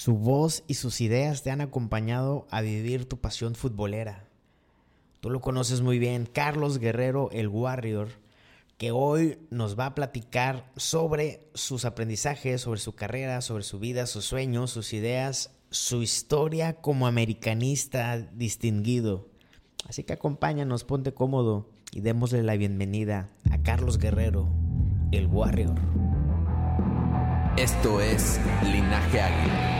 Su voz y sus ideas te han acompañado a vivir tu pasión futbolera. Tú lo conoces muy bien, Carlos Guerrero, el Warrior, que hoy nos va a platicar sobre sus aprendizajes, sobre su carrera, sobre su vida, sus sueños, sus ideas, su historia como americanista distinguido. Así que acompáñanos, ponte cómodo y démosle la bienvenida a Carlos Guerrero, el Warrior. Esto es Linaje Águila.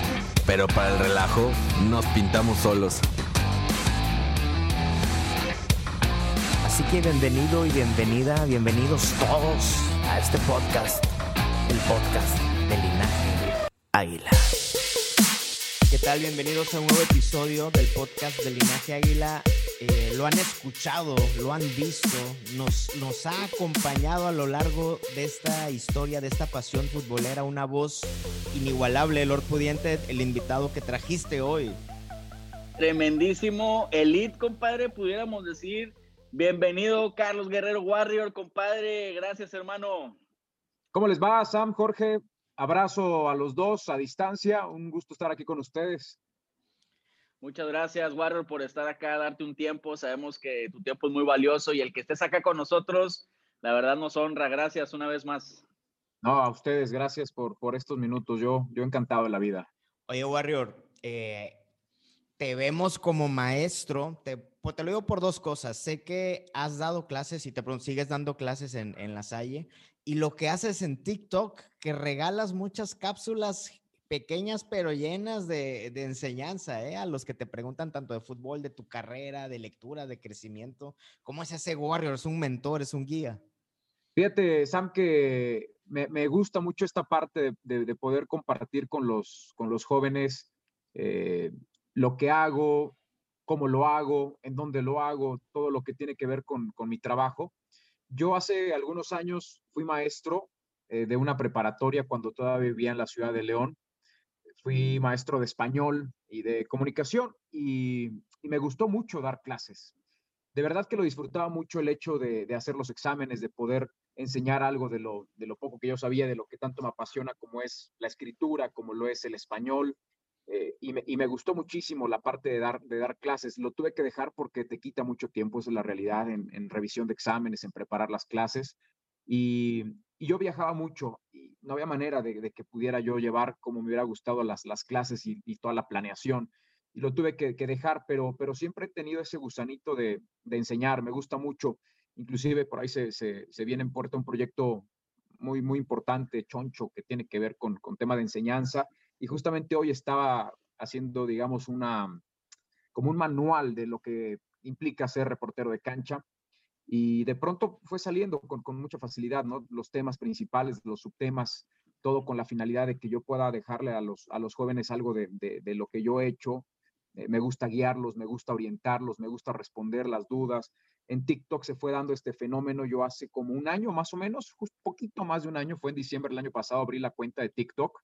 pero para el relajo nos pintamos solos. Así que bienvenido y bienvenida, bienvenidos todos a este podcast, el podcast de Linaje Águila. ¿Qué tal? Bienvenidos a un nuevo episodio del podcast de Linaje Águila. Eh, lo han escuchado, lo han visto, nos, nos ha acompañado a lo largo de esta historia, de esta pasión futbolera, una voz inigualable, Lord Pudiente, el invitado que trajiste hoy. Tremendísimo, elite, compadre, pudiéramos decir Bienvenido, Carlos Guerrero Warrior, compadre. Gracias, hermano. ¿Cómo les va, Sam, Jorge? Abrazo a los dos a distancia. Un gusto estar aquí con ustedes. Muchas gracias, Warrior, por estar acá, darte un tiempo. Sabemos que tu tiempo es muy valioso y el que estés acá con nosotros, la verdad nos honra. Gracias una vez más. No, a ustedes, gracias por, por estos minutos. Yo, yo encantado de la vida. Oye, Warrior, eh, te vemos como maestro, te, pues, te, lo digo por dos cosas. Sé que has dado clases y te sigues dando clases en, en La Salle. Y lo que haces en TikTok, que regalas muchas cápsulas pequeñas pero llenas de, enseñanza, ¿eh? A los que te preguntan tanto de fútbol, de tu carrera, de lectura, de crecimiento. ¿Cómo es ese Warrior? ¿Es un mentor, es un guía? Fíjate, Sam, que me, gusta mucho esta parte de, de, poder compartir con los, con los jóvenes eh, lo que hago, cómo lo hago, en dónde lo hago, todo lo que tiene que ver con, mi trabajo. Yo hace algunos años fui maestro eh, de una preparatoria cuando todavía vivía en la ciudad de León. Fui maestro de español y de comunicación y, me gustó mucho dar clases. De verdad que lo disfrutaba mucho el hecho de, hacer los exámenes, de poder enseñar algo de lo, de lo poco que yo sabía, de lo que tanto me apasiona como es la escritura, como lo es el español, eh, y, me, y, me, gustó muchísimo la parte de dar, de dar clases. Lo tuve que dejar porque te quita mucho tiempo, esa es la realidad, en, en revisión de exámenes, en preparar las clases. Y, y yo viajaba mucho no había manera de, que pudiera yo llevar como me hubiera gustado las, las clases y, toda la planeación. Y lo tuve que, que, dejar, pero, pero siempre he tenido ese gusanito de, de enseñar, me gusta mucho. Inclusive por ahí se, se, se viene en puerta un proyecto muy, muy importante, choncho, que tiene que ver con, con tema de enseñanza y justamente hoy estaba haciendo, digamos, una, como un manual de lo que implica ser reportero de cancha. Y de pronto fue saliendo con, con mucha facilidad, ¿no? Los temas principales, los subtemas, todo con la finalidad de que yo pueda dejarle a los, a los jóvenes algo de, de, lo que yo he hecho. Eh, me gusta guiarlos, me gusta orientarlos, me gusta responder las dudas. En TikTok se fue dando este fenómeno. Yo hace como un año más o menos, justo poquito más de un año, fue en diciembre del año pasado, abrí la cuenta de TikTok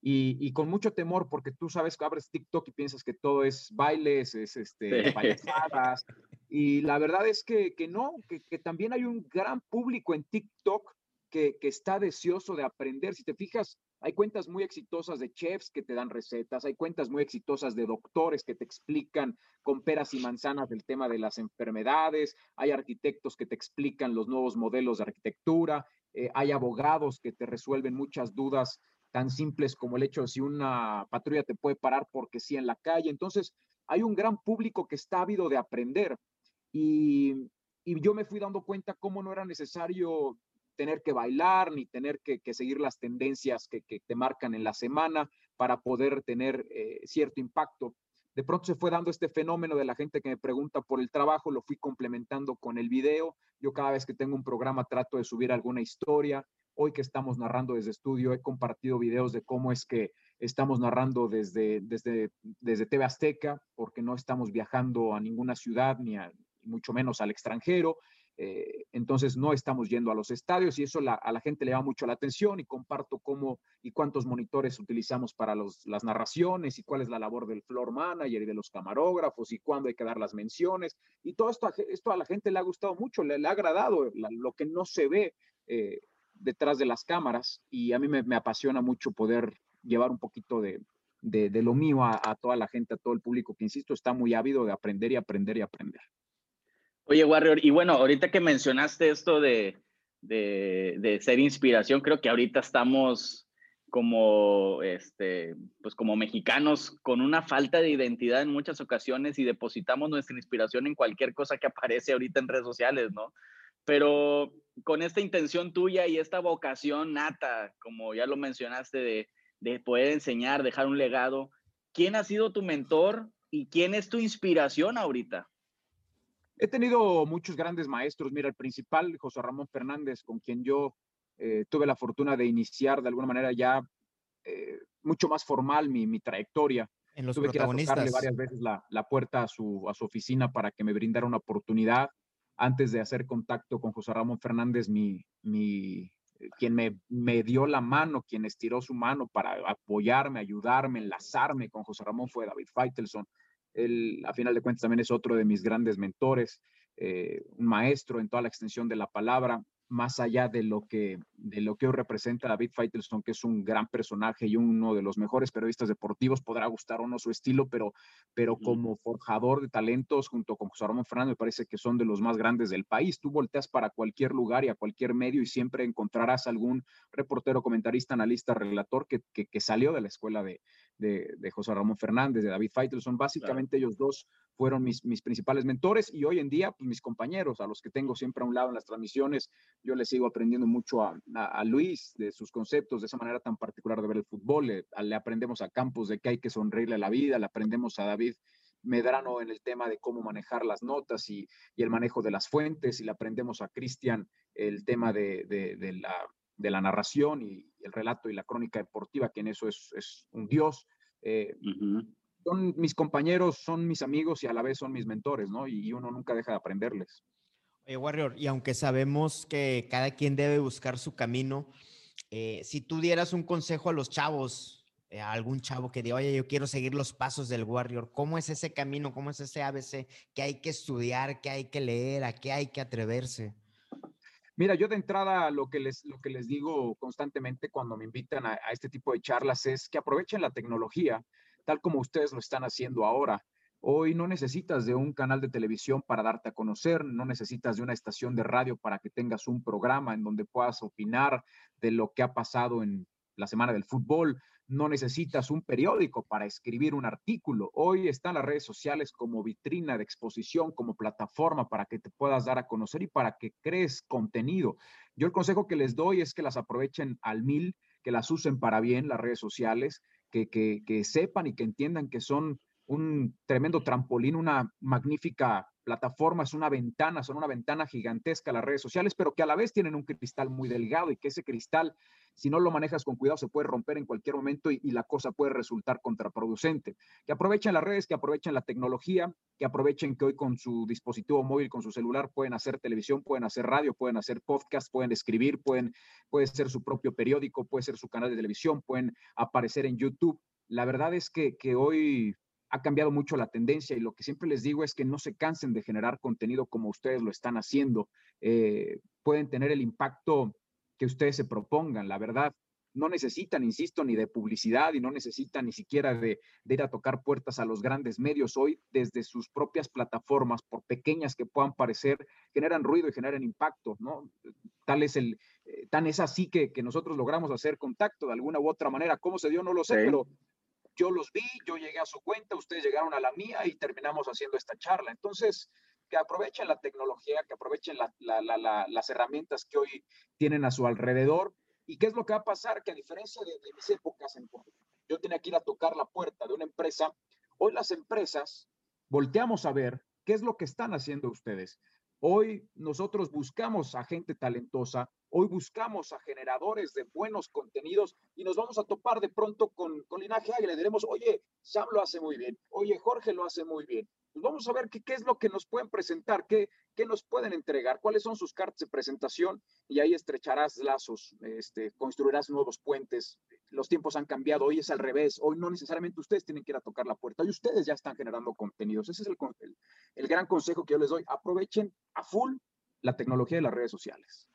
y, con mucho temor, porque tú sabes que abres TikTok y piensas que todo es bailes, es este, payasadas. Y la verdad es que, que no, que, que, también hay un gran público en TikTok que, que, está deseoso de aprender. Si te fijas, hay cuentas muy exitosas de chefs que te dan recetas, hay cuentas muy exitosas de doctores que te explican con peras y manzanas el tema de las enfermedades, hay arquitectos que te explican los nuevos modelos de arquitectura, eh, hay abogados que te resuelven muchas dudas tan simples como el hecho de si una patrulla te puede parar porque sí en la calle. Entonces, hay un gran público que está ávido de aprender y, yo me fui dando cuenta cómo no era necesario tener que bailar ni tener que, seguir las tendencias que, te marcan en la semana para poder tener eh, cierto impacto. De pronto se fue dando este fenómeno de la gente que me pregunta por el trabajo, lo fui complementando con el video. Yo cada vez que tengo un programa trato de subir alguna historia. Hoy que estamos narrando desde estudio, he compartido videos de cómo es que estamos narrando desde, desde, desde TV Azteca, porque no estamos viajando a ninguna ciudad ni mucho menos al extranjero. Eh, entonces no estamos yendo a los estadios y eso a la gente le da mucho la atención y comparto cómo y cuántos monitores utilizamos para las narraciones y cuál es la labor del floor manager y de los camarógrafos y cuándo hay que dar las menciones. Y todo esto, esto a la gente le ha gustado mucho, le, ha agradado lo que no se ve eh, detrás de las cámaras y a mí me, apasiona mucho poder llevar un poquito de, de, lo mío a, a toda la gente, a todo el público que, insisto, está muy ávido de aprender y aprender y aprender. Oye, Warrior, y bueno, ahorita que mencionaste esto de, de, ser inspiración, creo que ahorita estamos como, este, pues como mexicanos con una falta de identidad en muchas ocasiones y depositamos nuestra inspiración en cualquier cosa que aparece ahorita en redes sociales, ¿no? Pero con esta intención tuya y esta vocación nata, como ya lo mencionaste, de, de poder enseñar, dejar un legado, ¿quién ha sido tu mentor y quién es tu inspiración ahorita? He tenido muchos grandes maestros. Mira, el principal, José Ramón Fernández, con quien yo eh, tuve la fortuna de iniciar de alguna manera ya eh, mucho más formal mi, mi trayectoria. En los tuve protagonistas. que a varias veces la, la, puerta a su, a su oficina para que me brindara una oportunidad. Antes de hacer contacto con José Ramón Fernández, mi, mi, eh, quien me, me dio la mano, quien estiró su mano para apoyarme, ayudarme, enlazarme con José Ramón fue David Feitelson él, a final de cuentas, también es otro de mis grandes mentores, eh, un maestro en toda la extensión de la palabra más allá de lo que de lo que hoy representa David Feitelson, que es un gran personaje y uno de los mejores periodistas deportivos, podrá gustar o no su estilo, pero, pero como forjador de talentos junto con José Ramón Fernández me parece que son de los más grandes del país. Tú volteas para cualquier lugar y a cualquier medio y siempre encontrarás algún reportero, comentarista, analista, relator que, que, salió de la escuela de, de, José Ramón Fernández, de David Feitelson. Básicamente ellos dos fueron mis, mis principales mentores y hoy en día pues, mis compañeros a los que tengo siempre a un lado en las transmisiones. Yo les sigo aprendiendo mucho a, a, Luis de sus conceptos, de esa manera tan particular de ver el fútbol. Le, le, aprendemos a Campos de que hay que sonreírle a la vida, le aprendemos a David Medrano en el tema de cómo manejar las notas y, y el manejo de las fuentes, y le aprendemos a Cristian el tema de, de, de, la, de la narración y el relato y la crónica deportiva, que en eso es, es un dios. Eh, son mis compañeros, son mis amigos y a la vez son mis mentores, ¿no? Y uno nunca deja de aprenderles. Oye, Warrior, y aunque sabemos que cada quien debe buscar su camino, eh, si tú dieras un consejo a los chavos, eh, a algún chavo que diga, oye, yo quiero seguir los pasos del Warrior, ¿cómo es ese camino? ¿Cómo es ese ABC? ¿Qué hay que estudiar? ¿Qué hay que leer? ¿A qué hay que atreverse? Mira, yo de entrada lo que les, lo que les digo constantemente cuando me invitan a, a este tipo de charlas es que aprovechen la tecnología tal como ustedes lo están haciendo ahora. Hoy no necesitas de un canal de televisión para darte a conocer, no necesitas de una estación de radio para que tengas un programa en donde puedas opinar de lo que ha pasado en la semana del fútbol, no necesitas un periódico para escribir un artículo. Hoy están las redes sociales como vitrina de exposición, como plataforma para que te puedas dar a conocer y para que crees contenido. Yo el consejo que les doy es que las aprovechen al mil, que las usen para bien las redes sociales, que, sepan y que entiendan que son un tremendo trampolín, una magnífica plataforma, es una ventana, son una ventana gigantesca las redes sociales, pero que a la vez tienen un cristal muy delgado y que ese cristal si no lo manejas con cuidado, se puede romper en cualquier momento y, la cosa puede resultar contraproducente. Que aprovechen las redes, que aprovechen la tecnología, que aprovechen que hoy con su dispositivo móvil, con su celular, pueden hacer televisión, pueden hacer radio, pueden hacer podcast, pueden escribir, pueden, puede ser su propio periódico, puede ser su canal de televisión, pueden aparecer en YouTube. La verdad es que, que hoy ha cambiado mucho la tendencia y lo que siempre les digo es que no se cansen de generar contenido como ustedes lo están haciendo. Eh, pueden tener el impacto que ustedes se propongan. La verdad, no necesitan, insisto, ni de publicidad y no necesitan ni siquiera de, ir a tocar puertas a los grandes medios. Hoy, desde sus propias plataformas, por pequeñas que puedan parecer, generan ruido y generan impacto, ¿no? Tal es el, eh, tan es así que, que, nosotros logramos hacer contacto de alguna u otra manera. ¿Cómo se dio? No lo sé, pero yo los vi, yo llegué a su cuenta, ustedes llegaron a la mía y terminamos haciendo esta charla. Entonces, que aprovechen la tecnología, que aprovechen las herramientas que hoy tienen a su alrededor. ¿Y qué es lo que va a pasar? Que a diferencia de, mis épocas, en, yo tenía que ir a tocar la puerta de una empresa, hoy las empresas volteamos a ver qué es lo que están haciendo ustedes. Hoy nosotros buscamos a gente talentosa, hoy buscamos a generadores de buenos contenidos y nos vamos a topar de pronto con, Linaje le diremos, oye, Sam lo hace muy bien, oye, Jorge lo hace muy bien, pues vamos a ver qué, qué, es lo que nos pueden presentar, qué, qué nos pueden entregar, cuáles son sus cartas de presentación y ahí estrecharás lazos, este, construirás nuevos puentes. Los tiempos han cambiado, hoy es al revés, hoy no necesariamente ustedes tienen que ir a tocar la puerta, hoy ustedes ya están generando contenidos. Ese es el, el, gran consejo que yo les doy, aprovechen a full la tecnología de las redes sociales.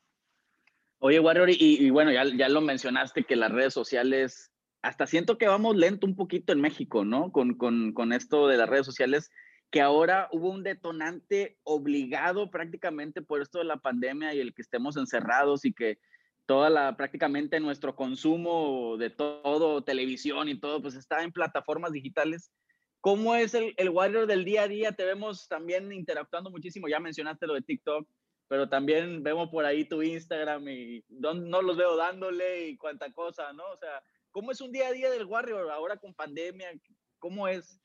Oye, Warrior, y, y bueno, ya, ya lo mencionaste que las redes sociales, hasta siento que vamos lento un poquito en México, ¿no? Con, con, con esto de las redes sociales que ahora hubo un detonante obligado prácticamente por esto de la pandemia y el que estemos encerrados y que toda la prácticamente nuestro consumo de todo, televisión y todo, pues está en plataformas digitales. ¿Cómo es el, el Warrior del día a día? Te vemos también interactuando muchísimo, ya mencionaste lo de TikTok, pero también vemos por ahí tu Instagram y no los veo dándole y cuánta cosa, ¿no? O sea, ¿cómo es un día a día del Warrior ahora con pandemia? ¿Cómo es?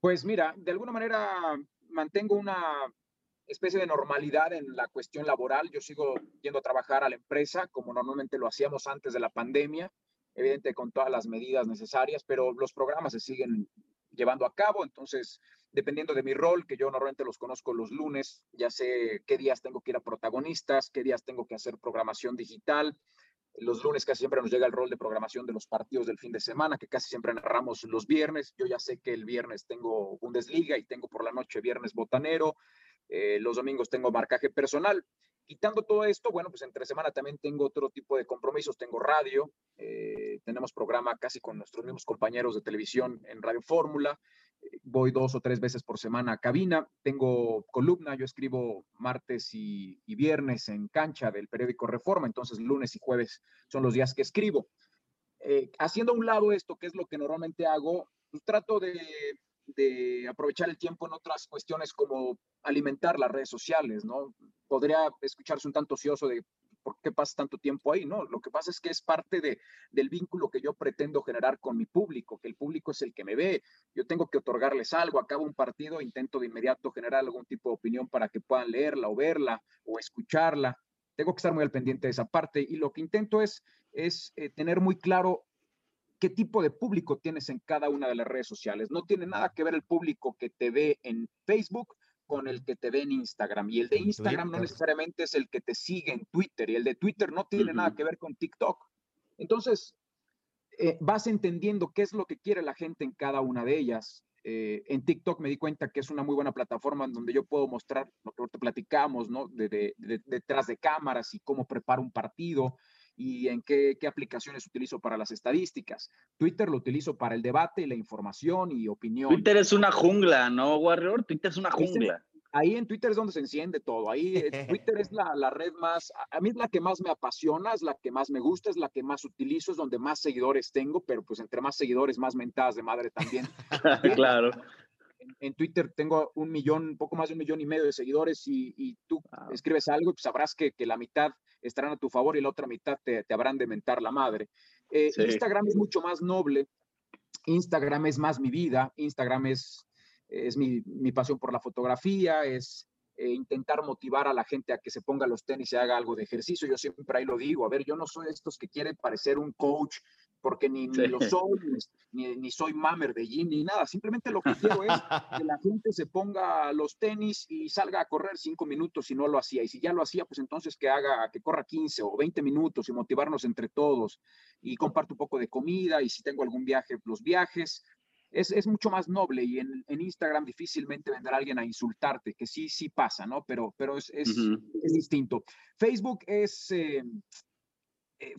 Pues mira, de alguna manera mantengo una especie de normalidad en la cuestión laboral. Yo sigo yendo a trabajar a la empresa como normalmente lo hacíamos antes de la pandemia, evidente con todas las medidas necesarias, pero los programas se siguen llevando a cabo, entonces dependiendo de mi rol, que yo normalmente los conozco los lunes, ya sé qué días tengo que ir a protagonistas, qué días tengo que hacer programación digital, los lunes casi siempre nos llega el rol de programación de los partidos del fin de semana, que casi siempre narramos los viernes. Yo ya sé que el viernes tengo Bundesliga y tengo por la noche viernes botanero. Eh, los domingos tengo marcaje personal. Quitando todo esto, bueno, pues entre semana también tengo otro tipo de compromisos. Tengo radio, eh, tenemos programa casi con nuestros mismos compañeros de televisión en Radio Fórmula voy dos o tres veces por semana a cabina, tengo columna, yo escribo martes y, viernes en cancha del periódico Reforma, entonces lunes y jueves son los días que escribo. Eh, haciendo a un lado esto, que es lo que normalmente hago, pues trato de, de aprovechar el tiempo en otras cuestiones como alimentar las redes sociales, ¿no? Podría escucharse un tanto ocioso de ¿por qué pasa tanto tiempo ahí? No, lo que pasa es que es parte de, del vínculo que yo pretendo generar con mi público, que el público es el que me ve. Yo tengo que otorgarles algo, acabo un partido, intento de inmediato generar algún tipo de opinión para que puedan leerla o verla o escucharla. Tengo que estar muy al pendiente de esa parte y lo que intento es, es eh, tener muy claro qué tipo de público tienes en cada una de las redes sociales. No tiene nada que ver el público que te ve en Facebook con el que te ve en Instagram. Y el de Instagram no necesariamente es el que te sigue en Twitter. Y el de Twitter no tiene nada que ver con TikTok. Entonces, eh, vas entendiendo qué es lo que quiere la gente en cada una de ellas. Eh, en TikTok me di cuenta que es una muy buena plataforma en donde yo puedo mostrar lo que ahorita platicamos, ¿no? De, detrás de cámaras y cómo preparo un partido y en qué, qué, aplicaciones utilizo para las estadísticas. Twitter lo utilizo para el debate, la información y opinión. Twitter es una jungla, ¿no, Warrior? Twitter es una jungla. Ahí en Twitter es donde se enciende todo. Ahí Twitter es la, la, red más, a mí es la que más me apasiona, es la que más me gusta, es la que más utilizo, es donde más seguidores tengo, pero pues entre más seguidores, más mentadas de madre también. claro en Twitter tengo un millón, poco más de un millón y medio de seguidores y, tú escribes algo y pues sabrás que, la mitad estarán a tu favor y la otra mitad te, habrán de mentar la madre. Eh, Instagram es mucho más noble, Instagram es más mi vida, Instagram es, es mi, pasión por la fotografía, es eh, intentar motivar a la gente a que se ponga los tenis y haga algo de ejercicio. Yo siempre ahí lo digo, a ver, yo no soy de estos que quieren parecer un coach porque ni, lo soy, ni, soy mamer de gym, ni nada. Simplemente lo que quiero es que la gente se ponga los tenis y salga a correr cinco minutos si no lo hacía. Y si ya lo hacía, pues entonces que haga, que corra 15 o 20 minutos y motivarnos entre todos. Y comparto un poco de comida y si tengo algún viaje, los viajes. Es, es mucho más noble y en, en, Instagram difícilmente vendrá alguien a insultarte, que sí, sí pasa, ¿no? Pero, pero es, es, es distinto. Facebook es... Eh,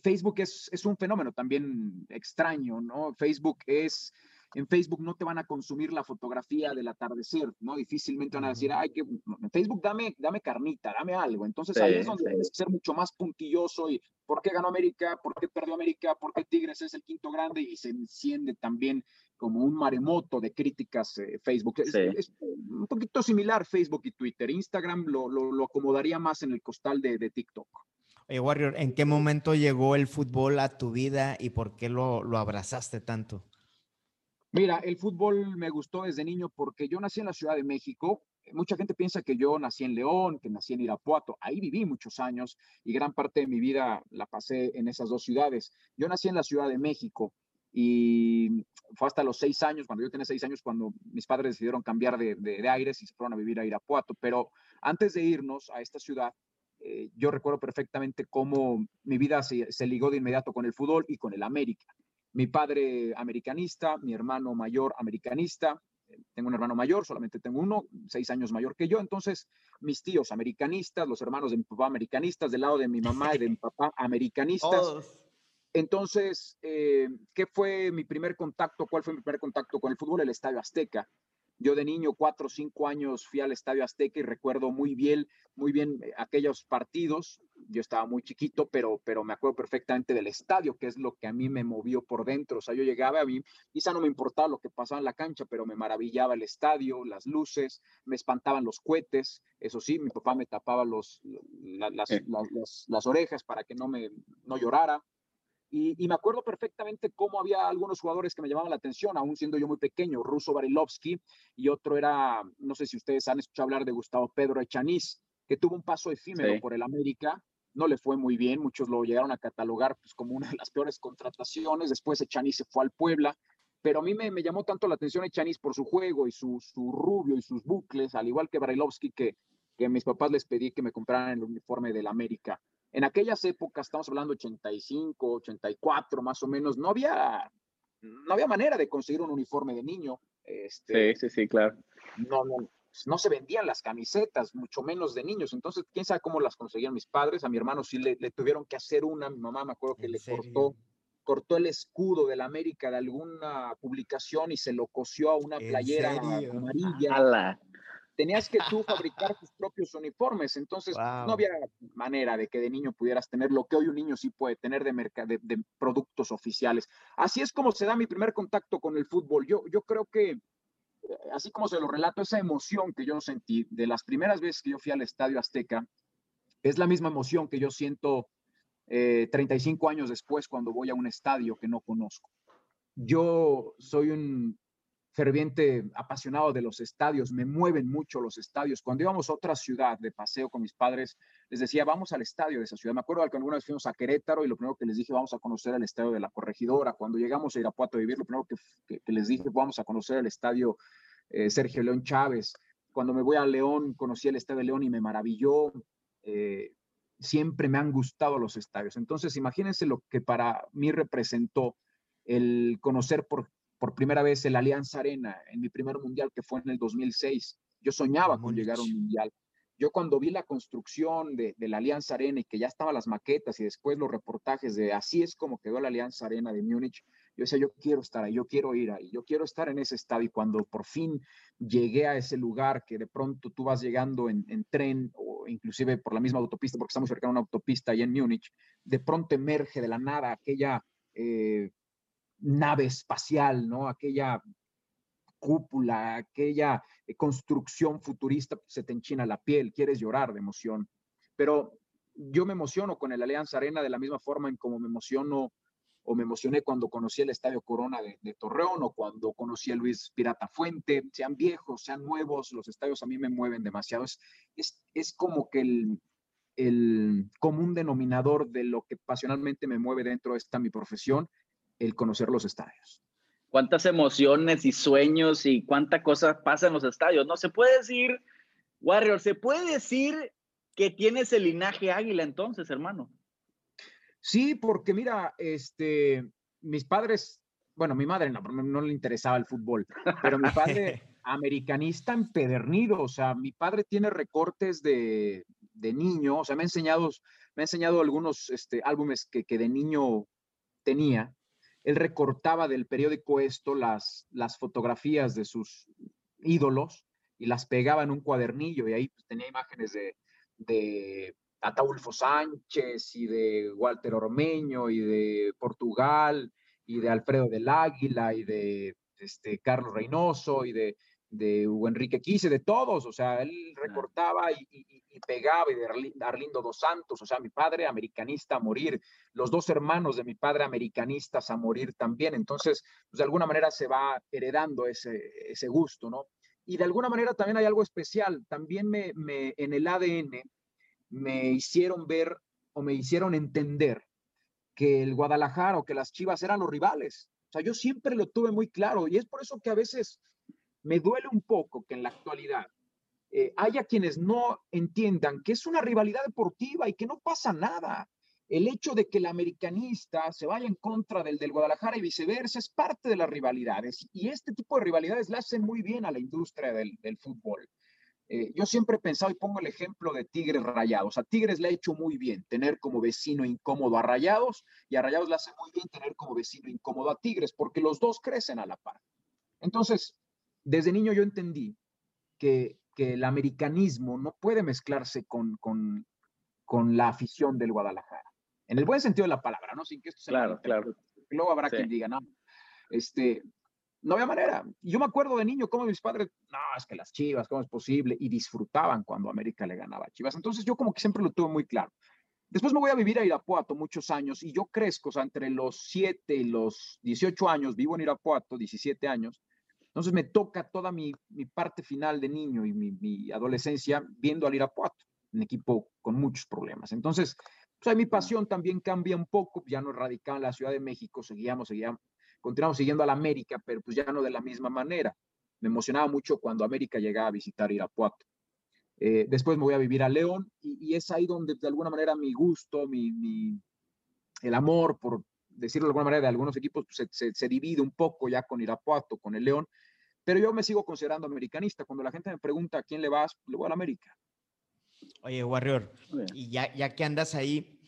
Facebook es, es un fenómeno también extraño, ¿no? Facebook es en Facebook no te van a consumir la fotografía del atardecer, ¿no? Difícilmente van a decir, ay, que en Facebook dame, dame carnita, dame algo. Entonces ahí es donde tienes que ser mucho más puntilloso y ¿por qué ganó América? ¿Por qué perdió América? ¿Por qué Tigres es el quinto grande? Y se enciende también como un maremoto de críticas eh, Facebook. Es, un poquito similar Facebook y Twitter. Instagram lo, lo, acomodaría más en el costal de, de TikTok. Warrior, ¿en qué momento llegó el fútbol a tu vida y por qué lo, lo abrazaste tanto? Mira, el fútbol me gustó desde niño porque yo nací en la Ciudad de México. Mucha gente piensa que yo nací en León, que nací en Irapuato. Ahí viví muchos años y gran parte de mi vida la pasé en esas dos ciudades. Yo nací en la Ciudad de México y fue hasta los seis años, cuando yo tenía seis años, cuando mis padres decidieron cambiar de, de, aires y se fueron a vivir a Irapuato. Pero antes de irnos a esta ciudad, eh, yo recuerdo perfectamente cómo mi vida se, se ligó de inmediato con el fútbol y con el América mi padre americanista, mi hermano mayor americanista, tengo un hermano mayor, solamente tengo uno, seis años mayor que yo, entonces mis tíos americanistas, los hermanos de mi papá americanistas, del lado de mi mamá y de mi papá americanistas. Entonces, eh, ¿qué fue mi primer contacto? ¿Cuál fue mi primer contacto con el fútbol? El Estadio Azteca. Yo de niño, cuatro o cinco años, fui al Estadio Azteca y recuerdo muy bien, muy bien eh, aquellos partidos. Yo estaba muy chiquito, pero, pero me acuerdo perfectamente del estadio, que es lo que a mí me movió por dentro. O sea, yo llegaba a mí, quizá no me importaba lo que pasaba en la cancha, pero me maravillaba el estadio, las luces, me espantaban los cohetes. Eso sí, mi papá me tapaba los, las, las, las, orejas para que no me no llorara. Y, me acuerdo perfectamente cómo había algunos jugadores que me llamaban la atención, aún siendo yo muy pequeño, Russo Barilovsky, y otro era, no sé si ustedes han escuchado hablar de Gustavo Pedro Echaniz, que tuvo un paso efímero por el América, no le fue muy bien, muchos lo llegaron a catalogar pues, como una de las peores contrataciones, después Echaniz se fue al Puebla, pero a mí me, llamó tanto la atención Echaniz por su juego y su, su rubio y sus bucles, al igual que Barilovsky, que, que a mis papás les pedí que me compraran el uniforme del América. En aquellas épocas, estamos hablando 85, 84 más o menos, no había, no había manera de conseguir un uniforme de niño. Este, sí, sí, sí, claro. No, no, no se vendían las camisetas, mucho menos de niños. Entonces, quién sabe cómo las conseguían mis padres. A mi hermano sí le, tuvieron que hacer una. Mi mamá me acuerdo que le cortó, cortó el escudo de la América de alguna publicación y se lo cosió a una playera amarilla tenías que tú fabricar tus propios uniformes, entonces no había manera de que de niño pudieras tener lo que hoy un niño sí puede tener de, de, de, productos oficiales. Así es como se da mi primer contacto con el fútbol. Yo, yo creo que, eh, así como se lo relato, esa emoción que yo sentí de las primeras veces que yo fui al Estadio Azteca, es la misma emoción que yo siento 35 eh, años después cuando voy a un estadio que no conozco. Yo soy un ferviente apasionado de los estadios, me mueven mucho los estadios. Cuando íbamos a otra ciudad de paseo con mis padres, les decía, vamos al estadio de esa ciudad. Me acuerdo que alguna vez fuimos a Querétaro y lo primero que les dije, vamos a conocer el estadio de la Corregidora. Cuando llegamos a Irapuato a vivir, lo primero que, les dije, vamos a conocer el estadio eh, Sergio León Chávez. Cuando me voy a León, conocí el estadio de León y me maravilló. Eh, siempre me han gustado los estadios. Entonces, imagínense lo que para mí representó el conocer por por primera vez el Alianza Arena en mi primer mundial que fue en el 2006. Yo soñaba con llegar a un mundial. Yo cuando vi la construcción de, la Alianza Arena y que ya estaban las maquetas y después los reportajes de así es como quedó la Alianza Arena de Múnich, yo decía, yo quiero estar ahí, yo quiero ir ahí, yo quiero estar en ese estadio. Y cuando por fin llegué a ese lugar que de pronto tú vas llegando en, tren o inclusive por la misma autopista, porque estamos cerca de una autopista ahí en Múnich, de pronto emerge de la nada aquella eh, nave espacial, ¿no? Aquella cúpula, aquella eh, construcción futurista, pues, se te enchina la piel, quieres llorar de emoción. Pero yo me emociono con el Alianza Arena de la misma forma en como me emociono o me emocioné cuando conocí el Estadio Corona de, Torreón o cuando conocí a Luis Pirata Fuente, sean viejos, sean nuevos, los estadios a mí me mueven demasiado. Es, es, como que el, el común denominador de lo que pasionalmente me mueve dentro de esta mi profesión el conocer los estadios. Cuántas emociones y sueños y cuánta cosa pasa en los estadios. No se puede decir, Warrior, se puede decir que tienes el linaje águila entonces, hermano. Sí, porque mira, este, mis padres, bueno, mi madre no, no le interesaba el fútbol, pero mi padre americanista empedernido, o sea, mi padre tiene recortes de, de niño, o sea, me ha enseñado, me ha enseñado algunos este, álbumes que, que de niño tenía. Él recortaba del periódico esto las, las fotografías de sus ídolos y las pegaba en un cuadernillo y ahí pues, tenía imágenes de, de Ataulfo Sánchez y de Walter Ormeño y de Portugal y de Alfredo del Águila y de este, Carlos Reynoso y de, de Hugo Enrique Quise, de todos, o sea, él recortaba y, pegaba y de Arlindo dos Santos, o sea, mi padre americanista a morir, los dos hermanos de mi padre americanistas a morir también, entonces, pues, de alguna manera se va heredando ese, ese gusto, ¿no? Y de alguna manera también hay algo especial, también me, me, en el ADN me hicieron ver o me hicieron entender que el Guadalajara o que las Chivas eran los rivales. O sea, yo siempre lo tuve muy claro y es por eso que a veces me duele un poco que en la actualidad eh, haya quienes no entiendan que es una rivalidad deportiva y que no pasa nada. El hecho de que el americanista se vaya en contra del del Guadalajara y viceversa es parte de las rivalidades y este tipo de rivalidades le hacen muy bien a la industria del, fútbol. Eh, yo siempre he pensado y pongo el ejemplo de Tigres Rayados. A Tigres le ha hecho muy bien tener como vecino incómodo a Rayados y a Rayados le hace muy bien tener como vecino incómodo a Tigres porque los dos crecen a la par. Entonces, desde niño yo entendí que, el americanismo no puede mezclarse con, con, la afición del Guadalajara. En el buen sentido de la palabra, ¿no? Sin que esto sea... Claro, claro. Luego habrá quien diga, no, este, no había manera. Yo me acuerdo de niño cómo mis padres, no, es que las chivas, ¿cómo es posible? Y disfrutaban cuando América le ganaba a chivas. Entonces yo como que siempre lo tuve muy claro. Después me voy a vivir a Irapuato muchos años y yo crezco, o sea, entre los 7 y los 18 años, vivo en Irapuato, 17 años, entonces me toca toda mi, parte final de niño y mi, adolescencia viendo al Irapuato, un equipo con muchos problemas. Entonces, pues mi pasión también cambia un poco, ya no radicaba en la Ciudad de México, seguíamos, seguíamos, continuamos siguiendo a la América, pero pues ya no de la misma manera. Me emocionaba mucho cuando América llegaba a visitar Irapuato. Eh, después me voy a vivir a León y, es ahí donde de alguna manera mi gusto, mi, el amor, por decirlo de alguna manera, de algunos equipos pues, se, se, divide un poco ya con Irapuato, con el León, pero yo me sigo considerando americanista. Cuando la gente me pregunta a quién le vas, le voy a la América. Oye, Warrior, y ya, ya que andas ahí,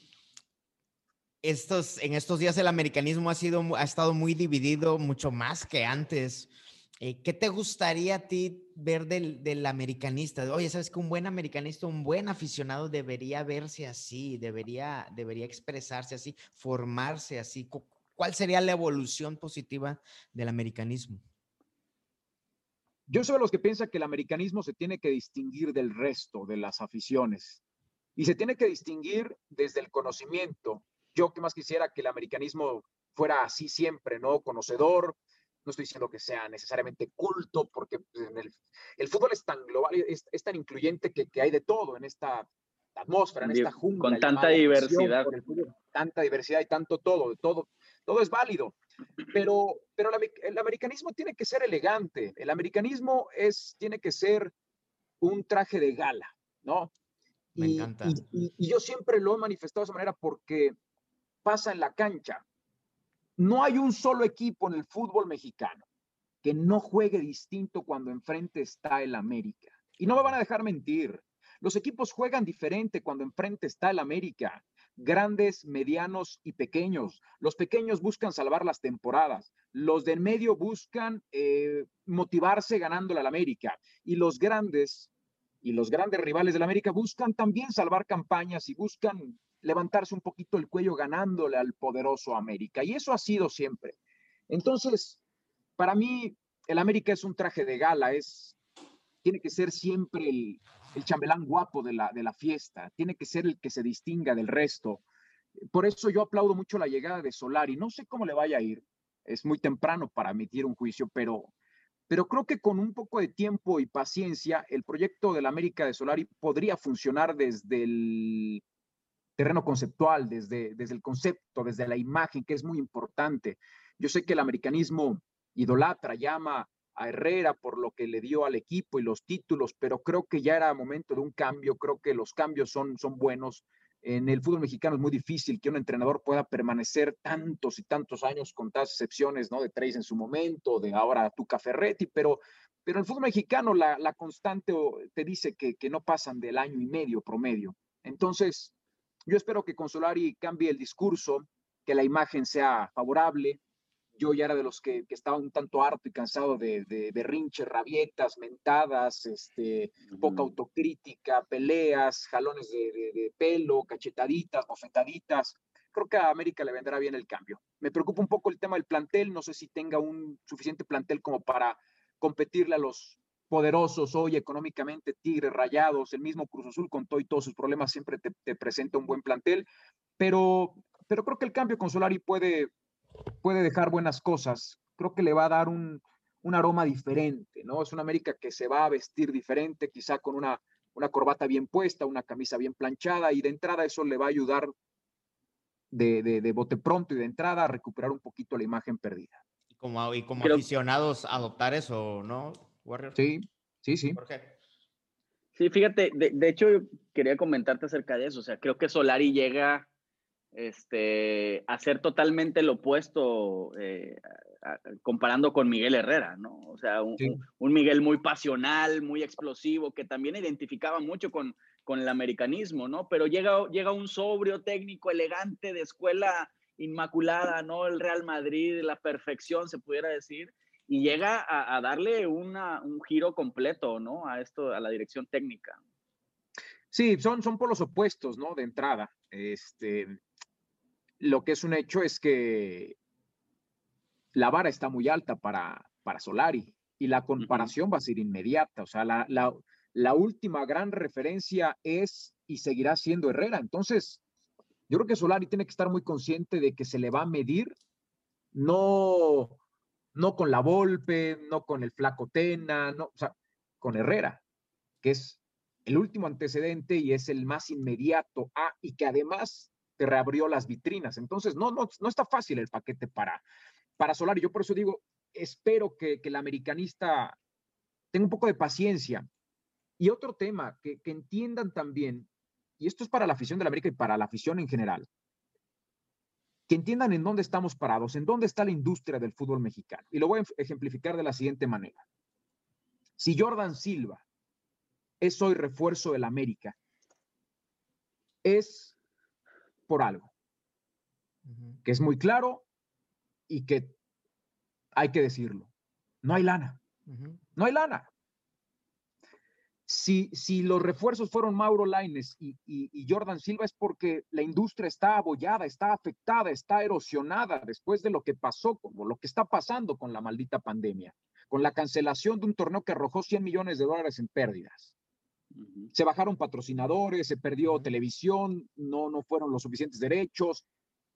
estos, en estos días el americanismo ha, sido, ha estado muy dividido, mucho más que antes. Eh, ¿Qué te gustaría a ti ver del, del, americanista? Oye, ¿sabes que un buen americanista, un buen aficionado debería verse así, debería, debería expresarse así, formarse así? ¿Cuál sería la evolución positiva del americanismo? Yo soy de los que piensa que el americanismo se tiene que distinguir del resto de las aficiones y se tiene que distinguir desde el conocimiento. Yo que más quisiera que el americanismo fuera así siempre, ¿no? Conocedor. No estoy diciendo que sea necesariamente culto, porque pues, el, fútbol es tan global, es, tan incluyente que, hay de todo en esta atmósfera, en esta jungla. Con tanta diversidad. tanta diversidad y tanto todo, todo, todo es válido. Pero, pero el americanismo tiene que ser elegante, el americanismo es, tiene que ser un traje de gala, ¿no? Me y, encanta. Y, yo siempre lo he manifestado de esa manera porque pasa en la cancha. No hay un solo equipo en el fútbol mexicano que no juegue distinto cuando enfrente está el América. Y no me van a dejar mentir. Los equipos juegan diferente cuando enfrente está el América grandes, medianos y pequeños. Los pequeños buscan salvar las temporadas, los de en medio buscan eh, motivarse ganándole al América y los grandes y los grandes rivales del América buscan también salvar campañas y buscan levantarse un poquito el cuello ganándole al poderoso América. Y eso ha sido siempre. Entonces, para mí, el América es un traje de gala, es, tiene que ser siempre el, el chambelán guapo de la, de la fiesta, tiene que ser el que se distinga del resto. Por eso yo aplaudo mucho la llegada de Solari. No sé cómo le vaya a ir, es muy temprano para emitir un juicio, pero, pero creo que con un poco de tiempo y paciencia, el proyecto de la América de Solari podría funcionar desde el terreno conceptual, desde, desde el concepto, desde la imagen, que es muy importante. Yo sé que el americanismo idolatra, llama a Herrera por lo que le dio al equipo y los títulos, pero creo que ya era momento de un cambio, creo que los cambios son, son buenos. En el fútbol mexicano es muy difícil que un entrenador pueda permanecer tantos y tantos años con tantas excepciones, ¿no? De Trace en su momento, de ahora Tuca Ferretti, pero, pero en el fútbol mexicano la, la constante te dice que, que, no pasan del año y medio promedio. Entonces, yo espero que con Solari cambie el discurso, que la imagen sea favorable. Yo ya era de los que, que estaba un tanto harto y cansado de, de berrinches, rabietas, mentadas, este, poca autocrítica, peleas, jalones de, de pelo, cachetaditas, bofetaditas creo que a América le vendrá bien el cambio. Me preocupa un poco el tema del plantel, no sé si tenga un suficiente plantel como para competirle a los poderosos hoy económicamente, Tigres, Rayados, el mismo Cruz Azul con todo y todos sus problemas siempre te, presenta un buen plantel, pero, pero creo que el cambio con Solari puede, puede dejar buenas cosas, creo que le va a dar un, un aroma diferente, ¿no? Es una América que se va a vestir diferente, quizá con una, una corbata bien puesta, una camisa bien planchada, y de entrada eso le va a ayudar de, de, de bote pronto y de entrada a recuperar un poquito la imagen perdida. Y como, y como aficionados adoptar eso, ¿no, Warrior? Sí, sí, sí. ¿Por qué? Sí, fíjate, de, de, hecho quería comentarte acerca de eso, o sea, creo que Solari llega este, a ser totalmente lo opuesto eh, comparando con Miguel Herrera, ¿no? O sea, un, un, Miguel muy pasional, muy explosivo, que también identificaba mucho con, con el americanismo, ¿no? Pero llega, llega un sobrio técnico elegante de escuela inmaculada, ¿no? El Real Madrid, la perfección, se pudiera decir, y llega a, darle una, un giro completo, ¿no? A esto, a la dirección técnica. Sí, son, son por los opuestos, ¿no? De entrada. Este, lo que es un hecho es que la vara está muy alta para, para Solari y la comparación va a ser inmediata. O sea, la, la, la última gran referencia es y seguirá siendo Herrera. Entonces, yo creo que Solari tiene que estar muy consciente de que se le va a medir, no, no con la Volpe, no con el Flaco Tena, no, o sea, con Herrera, que es el último antecedente y es el más inmediato a, y que además te reabrió las vitrinas. Entonces, no, no, no está fácil el paquete para, para Solari. Yo por eso digo, espero que, que el americanista tenga un poco de paciencia y otro tema, que, entiendan también, y esto es para la afición de la América y para la afición en general, que entiendan en dónde estamos parados, en dónde está la industria del fútbol mexicano. Y lo voy a ejemplificar de la siguiente manera. Si Jordan Silva es hoy refuerzo del América, es por algo, que es muy claro y que hay que decirlo. No hay lana. No hay lana si, si los refuerzos fueron Mauro Laines y, y, Jordan Silva es porque la industria está abollada, está afectada, está erosionada después de lo que pasó, como lo que está pasando con la maldita pandemia, con la cancelación de un torneo que arrojó 100 millones de dólares en pérdidas. Se bajaron patrocinadores, se perdió televisión, no, no fueron los suficientes derechos,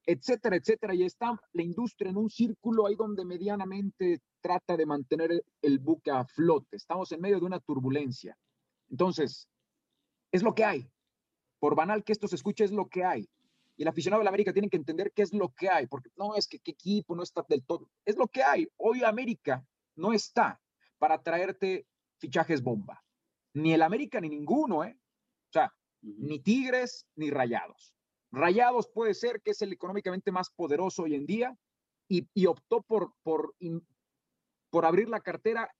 etcétera, etcétera. Y está la industria en un círculo ahí donde medianamente trata de mantener el buque a flote. Estamos en medio de una turbulencia. Entonces, es lo que hay. Por banal que esto se escuche, es lo que hay. Y el aficionado de la América tiene que entender qué es lo que hay, porque no es que qué equipo no está del todo. Es lo que hay. Hoy América no está para traerte fichajes bomba. Ni el América ni ninguno, ¿eh? O sea, ni Tigres ni Rayados. Rayados puede ser que es el económicamente más poderoso hoy en día y, y optó por, por, por abrir la cartera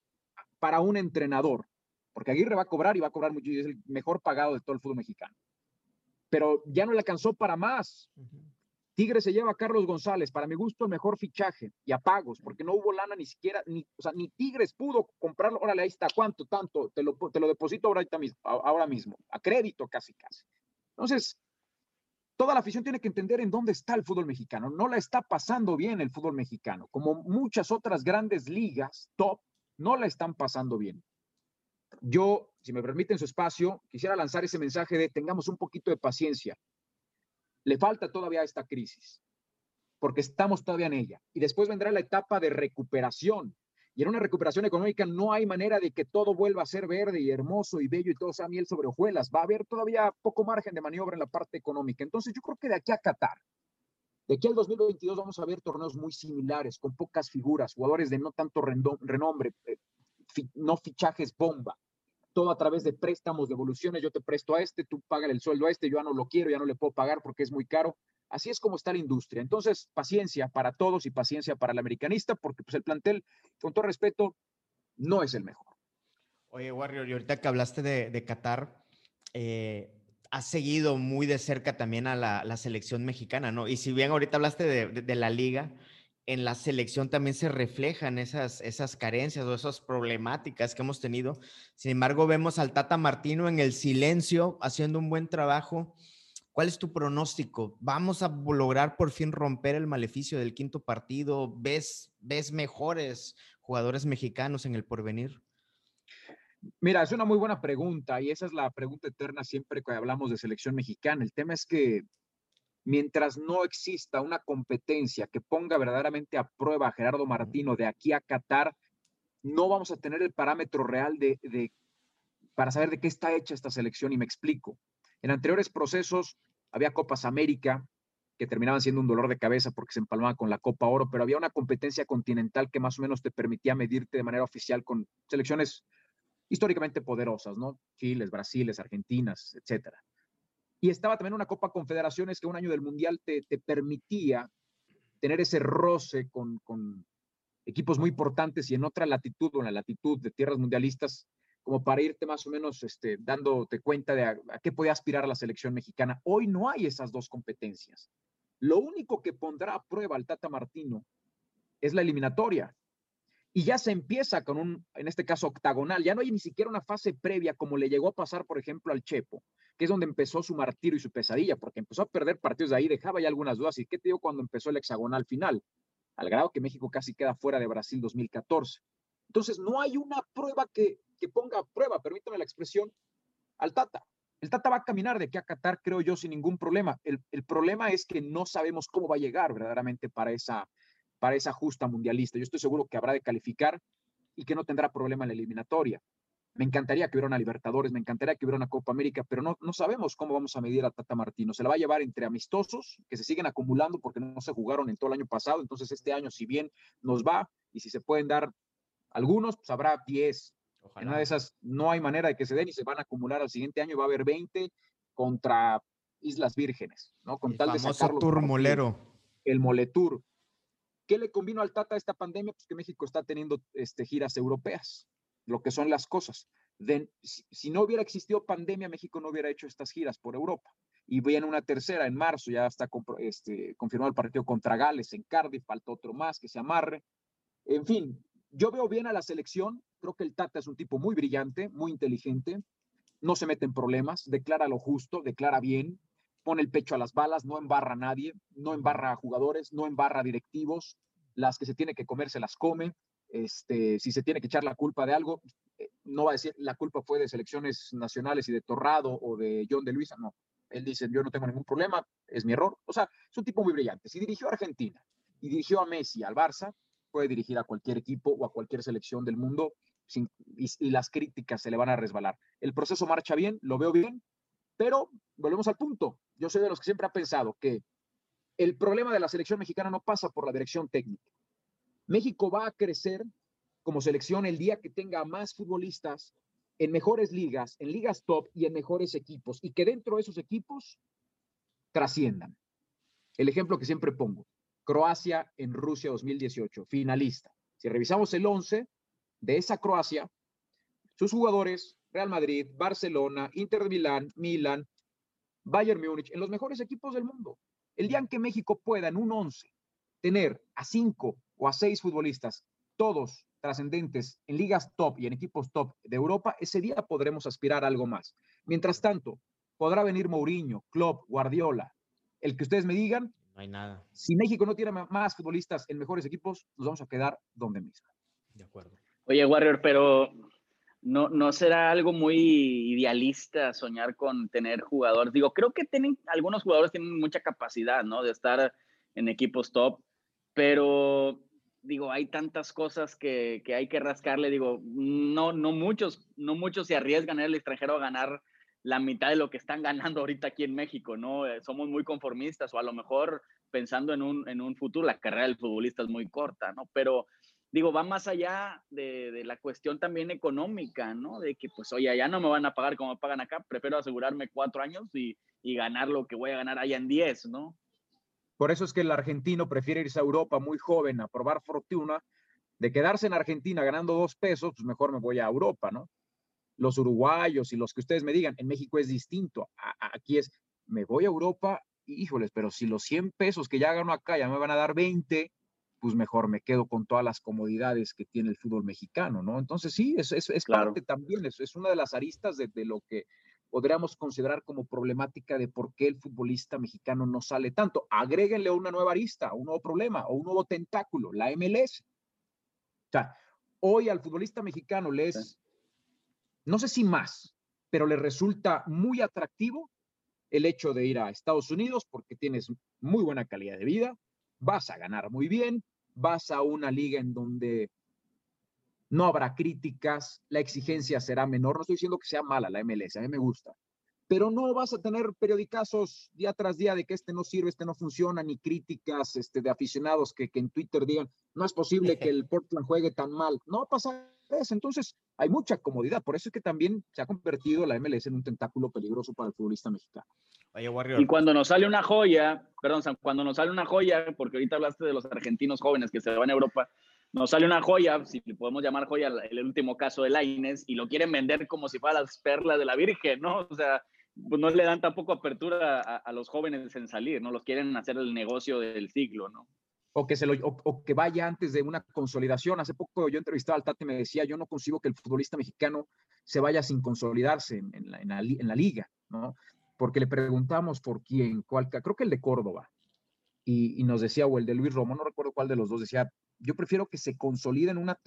para un entrenador porque Aguirre va a cobrar y va a cobrar mucho y es el mejor pagado de todo el fútbol mexicano. Pero ya no le alcanzó para más. Tigre se lleva a Carlos González, para mi gusto el mejor fichaje y a pagos, porque no hubo lana ni siquiera, ni, o sea, ni Tigres pudo comprarlo. Órale, ahí está, ¿cuánto? Tanto, te lo, te lo deposito ahorita mismo, ahora mismo, a crédito casi, casi. Entonces, toda la afición tiene que entender en dónde está el fútbol mexicano. No la está pasando bien el fútbol mexicano, como muchas otras grandes ligas top, no la están pasando bien. Yo, si me permiten su espacio, quisiera lanzar ese mensaje de tengamos un poquito de paciencia. Le falta todavía esta crisis, porque estamos todavía en ella. Y después vendrá la etapa de recuperación. Y en una recuperación económica no hay manera de que todo vuelva a ser verde y hermoso y bello y todo sea miel sobre hojuelas. Va a haber todavía poco margen de maniobra en la parte económica. Entonces yo creo que de aquí a Qatar, de aquí al 2022 vamos a ver torneos muy similares, con pocas figuras, jugadores de no tanto renombre, eh, no fichajes bomba todo a través de préstamos, devoluciones, yo te presto a este, tú pagas el sueldo a este, yo ya no lo quiero, ya no le puedo pagar porque es muy caro. Así es como está la industria. Entonces, paciencia para todos y paciencia para el americanista, porque pues, el plantel, con todo respeto, no es el mejor. Oye, Warrior, y ahorita que hablaste de, Qatar, eh, has seguido muy de cerca también a la, selección mexicana, ¿no? Y si bien ahorita hablaste de, la liga, en la selección también se reflejan esas, esas carencias o esas problemáticas que hemos tenido. Sin embargo, vemos al Tata Martino en el silencio haciendo un buen trabajo. ¿Cuál es tu pronóstico? ¿Vamos a lograr por fin romper el maleficio del quinto partido? ¿Ves, ves mejores jugadores mexicanos en el porvenir? Mira, es una muy buena pregunta y esa es la pregunta eterna siempre que hablamos de selección mexicana. El tema es que mientras no exista una competencia que ponga verdaderamente a prueba a Gerardo Martino de aquí a Qatar, no vamos a tener el parámetro real de, de, para saber de qué está hecha esta selección y me explico. En anteriores procesos había Copas América que terminaban siendo un dolor de cabeza porque se empalmaba con la Copa Oro, pero había una competencia continental que más o menos te permitía medirte de manera oficial con selecciones históricamente poderosas, ¿no? Chiles, Brasiles, Argentinas, etcétera. Y estaba también una Copa Confederaciones que un año del Mundial te, permitía tener ese roce con, equipos muy importantes y en otra latitud o en la latitud de tierras mundialistas, como para irte más o menos este, dándote cuenta de a, qué podía aspirar la selección mexicana. Hoy no hay esas dos competencias. Lo único que pondrá a prueba al Tata Martino es la eliminatoria y ya se empieza con un, en este caso, octagonal. Ya no hay ni siquiera una fase previa como le llegó a pasar, por ejemplo, al Chepo, que es donde empezó su martirio y su pesadilla, porque empezó a perder partidos de ahí, dejaba ya algunas dudas. ¿Y qué te digo cuando empezó el hexagonal final? Al grado que México casi queda fuera de Brasil 2014. Entonces, no hay una prueba que, que ponga a prueba, permítame la expresión, al Tata. El Tata va a caminar de aquí a Qatar, creo yo, sin ningún problema. El, el problema es que no sabemos cómo va a llegar verdaderamente para esa, para esa justa mundialista. Yo estoy seguro que habrá de calificar y que no tendrá problema en la eliminatoria. Me encantaría que hubiera una Libertadores, me encantaría que hubiera una Copa América, pero no, no sabemos cómo vamos a medir a Tata Martino. Se la va a llevar entre amistosos, que se siguen acumulando porque no se jugaron en todo el año pasado. Entonces, este año, si bien nos va y si se pueden dar algunos, pues habrá 10. En una de esas no hay manera de que se den y se van a acumular al siguiente año. Va a haber 20 contra Islas Vírgenes, ¿no? Con tal de sacarlo. Tour molero. El Moletur. ¿Qué le convino al Tata esta pandemia? Pues que México está teniendo este, giras europeas, lo que son las cosas. si, no hubiera existido pandemia, México no hubiera hecho estas giras por Europa. Y viene una tercera en marzo, ya está este, confirmado el partido contra Gales en Cardiff, falta otro más que se amarre. En fin, yo veo bien a la selección, creo que el Tata es un tipo muy brillante, muy inteligente, no se mete en problemas, declara lo justo, declara bien, pone el pecho a las balas, no embarra a nadie, no embarra a jugadores, no embarra a directivos, las que se tiene que comer se las come, este, si se tiene que echar la culpa de algo, eh, no va a decir la culpa fue de selecciones nacionales y de Torrado o de John de Luisa, no. Él dice, yo no tengo ningún problema, es mi error. O sea, es un tipo muy brillante. Si dirigió a Argentina y dirigió a Messi, al Barça, puede dirigir a cualquier equipo o a cualquier selección del mundo y, las críticas se le van a resbalar. El proceso marcha bien, lo veo bien, pero volvemos al punto. Yo soy de los que siempre ha pensado que el problema de la selección mexicana no pasa por la dirección técnica. México va a crecer como selección el día que tenga más futbolistas en mejores ligas, en ligas top y en mejores equipos, y que dentro de esos equipos trasciendan. El ejemplo que siempre pongo, Croacia en Rusia 2018, finalista. Si revisamos el 11 de esa Croacia, sus jugadores, Real Madrid, Barcelona, Inter de Milán, Milan, Bayern Múnich, en los mejores equipos del mundo. El día en que México pueda en un 11 tener a cinco o a seis futbolistas, todos trascendentes en ligas top y en equipos top de Europa, ese día podremos aspirar a algo más. Mientras tanto, podrá venir Mourinho, Klopp, Guardiola, el que ustedes me digan. No hay nada. Si México no tiene más futbolistas en mejores equipos, nos vamos a quedar donde mismo. De acuerdo. Oye, Warrior, pero no, no será algo muy idealista soñar con tener jugadores. Digo, creo que tienen, algunos jugadores tienen mucha capacidad, ¿no? De estar en equipos top, pero digo, hay tantas cosas que, que, hay que rascarle. Digo, no, no muchos, no muchos se arriesgan en el extranjero a ganar la mitad de lo que están ganando ahorita aquí en México, ¿no? Eh, somos muy conformistas o a lo mejor pensando en un, en un futuro, la carrera del futbolista es muy corta, ¿no? Pero digo, va más allá de, la cuestión también económica, ¿no? De que, pues, oye, ya no me van a pagar como me pagan acá, prefiero asegurarme cuatro años y, ganar lo que voy a ganar allá en diez, ¿no? Por eso es que el argentino prefiere irse a Europa muy joven a probar fortuna, de quedarse en Argentina ganando dos pesos, pues mejor me voy a Europa, ¿no? los uruguayos y los que ustedes me digan, en México es distinto. aquí es, me voy a Europa, híjoles, pero si los 100 pesos que ya gano acá ya me van a dar 20, pues mejor me quedo con todas las comodidades que tiene el fútbol mexicano, ¿no? Entonces sí, es, es, es parte también, es, es una de las aristas de, de, lo que podríamos considerar como problemática de por qué el futbolista mexicano no sale tanto. Agréguenle una nueva arista, un nuevo problema o un nuevo tentáculo, la MLS. O sea, hoy al futbolista mexicano les, no sé si más, pero le resulta muy atractivo el hecho de ir a Estados Unidos porque tienes muy buena calidad de vida, vas a ganar muy bien, vas a una liga en donde no habrá críticas, la exigencia será menor. No estoy diciendo que sea mala la MLS, a mí me gusta, pero no vas a tener periodicazos día tras día de que este no sirve, este no funciona, ni críticas este, de aficionados que, que en Twitter digan, no es posible que el Portland juegue tan mal. No va a pasar Entonces, hay mucha comodidad. Por eso es que también se ha convertido la MLS en un tentáculo peligroso para el futbolista mexicano. Y cuando nos sale una joya, perdón, cuando nos sale una joya, porque ahorita hablaste de los argentinos jóvenes que se van a Europa, nos sale una joya, si podemos llamar joya, el último caso de Laines, y lo quieren vender como si fuera las perlas de la Virgen, ¿no? O sea, pues no le dan tampoco apertura a, los jóvenes en salir, ¿no? Los quieren hacer el negocio del siglo, ¿no? O que, se lo, o, que vaya antes de una consolidación. Hace poco yo entrevistaba al Tate y me decía, yo no consigo que el futbolista mexicano se vaya sin consolidarse en, la, en, la, en la, liga, ¿no? Porque le preguntamos por quién, cuál, creo que el de Córdoba, y, nos decía, o el de Luis Romo, no recuerdo cuál de los dos, decía, yo prefiero que se consoliden una,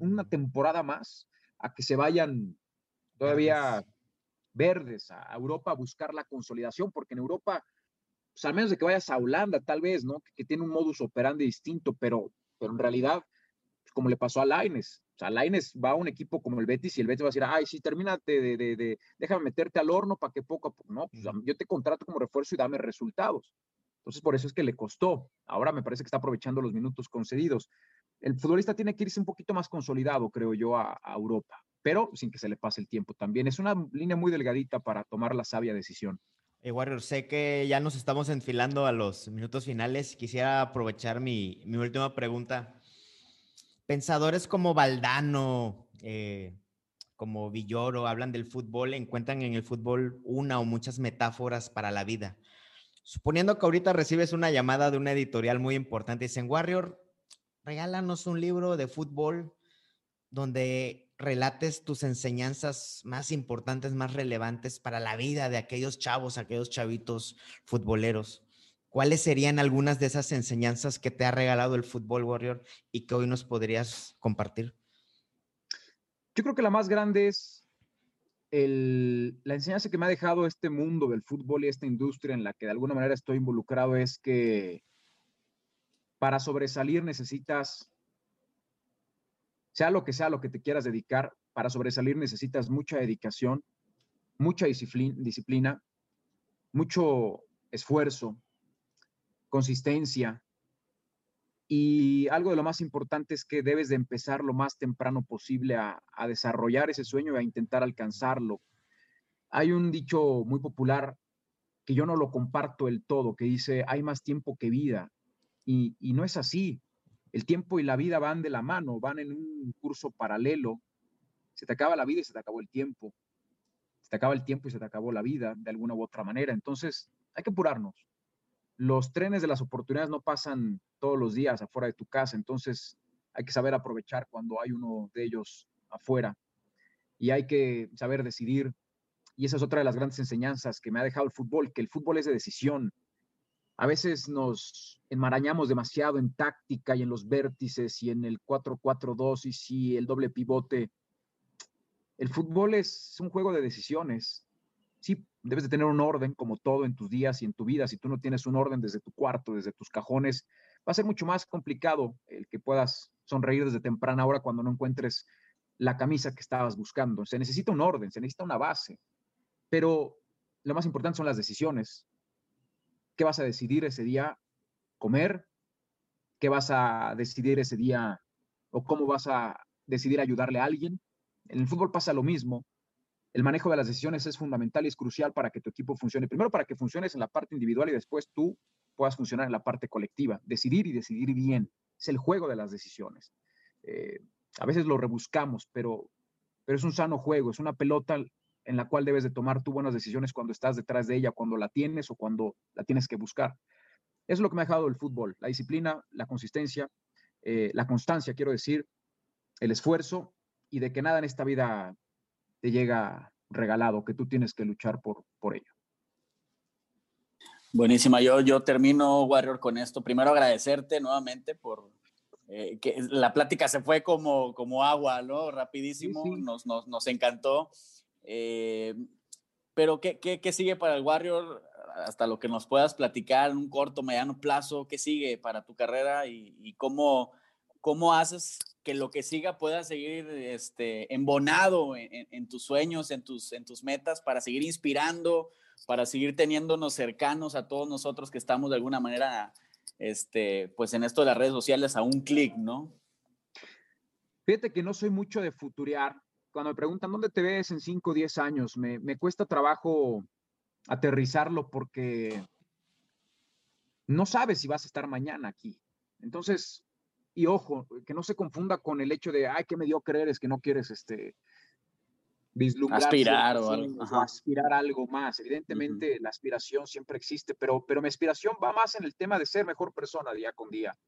una, temporada más a que se vayan todavía verdes a Europa a buscar la consolidación, porque en Europa, pues al menos de que vayas a Holanda, tal vez, ¿no? Que, tiene un modus operandi distinto, pero, pero en realidad, pues, como le pasó a Laines, o sea, Laines va a un equipo como el Betis y el Betis va a decir, ay, sí, termínate de, de, de déjame meterte al horno para que poco poco, no, pues yo te contrato como refuerzo y dame resultados. Entonces, por eso es que le costó. Ahora me parece que está aprovechando los minutos concedidos. El futbolista tiene que irse un poquito más consolidado, creo yo, a, Europa, pero sin que se le pase el tiempo también. Es una línea muy delgadita para tomar la sabia decisión. Eh, Warrior, sé que ya nos estamos enfilando a los minutos finales. Quisiera aprovechar mi, mi última pregunta. Pensadores como Valdano, eh, como Villoro, hablan del fútbol, encuentran en el fútbol una o muchas metáforas para la vida. Suponiendo que ahorita recibes una llamada de una editorial muy importante, dicen, Warrior, regálanos un libro de fútbol donde relates tus enseñanzas más importantes, más relevantes para la vida de aquellos chavos, aquellos chavitos futboleros. ¿Cuáles serían algunas de esas enseñanzas que te ha regalado el fútbol Warrior y que hoy nos podrías compartir? Yo creo que la más grande es la enseñanza que me ha dejado este mundo del fútbol y esta industria en la que de alguna manera estoy involucrado es que para sobresalir necesitas, sea lo que sea lo que te quieras dedicar, para sobresalir necesitas mucha dedicación, mucha disciplina, mucho esfuerzo, consistencia, y algo de lo más importante es que debes de empezar lo más temprano posible a, desarrollar ese sueño y a intentar alcanzarlo. Hay un dicho muy popular que yo no lo comparto el todo, que dice, hay más tiempo que vida. Y, y no es así. El tiempo y la vida van de la mano, van en un curso paralelo. Se te acaba la vida y se te acabó el tiempo. Se te acaba el tiempo y se te acabó la vida de alguna u otra manera. Entonces, hay que apurarnos los trenes de las oportunidades no pasan todos los días afuera de tu casa, entonces hay que saber aprovechar cuando hay uno de ellos afuera y hay que saber decidir. Y esa es otra de las grandes enseñanzas que me ha dejado el fútbol, que el fútbol es de decisión. A veces nos enmarañamos demasiado en táctica y en los vértices y en el 4-4-2 y si el doble pivote. El fútbol es un juego de decisiones. Sí, debes de tener un orden como todo en tus días y en tu vida. Si tú no tienes un orden desde tu cuarto, desde tus cajones, va a ser mucho más complicado el que puedas sonreír desde temprana hora cuando no encuentres la camisa que estabas buscando. Se necesita un orden, se necesita una base, pero lo más importante son las decisiones. ¿Qué vas a decidir ese día comer? ¿Qué vas a decidir ese día o cómo vas a decidir ayudarle a alguien? En el fútbol pasa lo mismo el manejo de las decisiones es fundamental y es crucial para que tu equipo funcione. Primero, para que funciones en la parte individual y después tú puedas funcionar en la parte colectiva. Decidir y decidir bien. Es el juego de las decisiones. Eh, a veces lo rebuscamos, pero pero es un sano juego, es una pelota en la cual debes de tomar tú buenas decisiones cuando estás detrás de ella, cuando la tienes o cuando la tienes que buscar. Eso es lo que me ha dejado el fútbol, la disciplina, la consistencia, eh, la constancia, quiero decir, el esfuerzo y de que nada en esta vida te llega regalado, que tú tienes que luchar por, por ello. Buenísima, yo, yo termino, Warrior, con esto. Primero agradecerte nuevamente por eh, que la plática se fue como, como agua, ¿no? Rapidísimo, Nos, nos, nos, encantó. Eh, pero ¿qué, ¿qué, qué, sigue para el Warrior? Hasta lo que nos puedas platicar en un corto, mediano plazo, ¿qué sigue para tu carrera y, y cómo, cómo haces que lo que siga pueda seguir este, embonado en, en, tus sueños, en tus, en tus metas, para seguir inspirando, para seguir teniéndonos cercanos a todos nosotros que estamos de alguna manera, este, pues en esto de las redes sociales a un clic, ¿no? Fíjate que no soy mucho de futurear. Cuando me preguntan dónde te ves en 5 o 10 años, me, me cuesta trabajo aterrizarlo porque no sabes si vas a estar mañana aquí. Entonces, y ojo, que no se confunda con el hecho de, ay, qué mediocre eres, que no quieres este, vislumbrar. Aspirar o, algo, aspirar algo más. Evidentemente, la aspiración siempre existe, pero, pero mi aspiración va más en el tema de ser mejor persona día con día.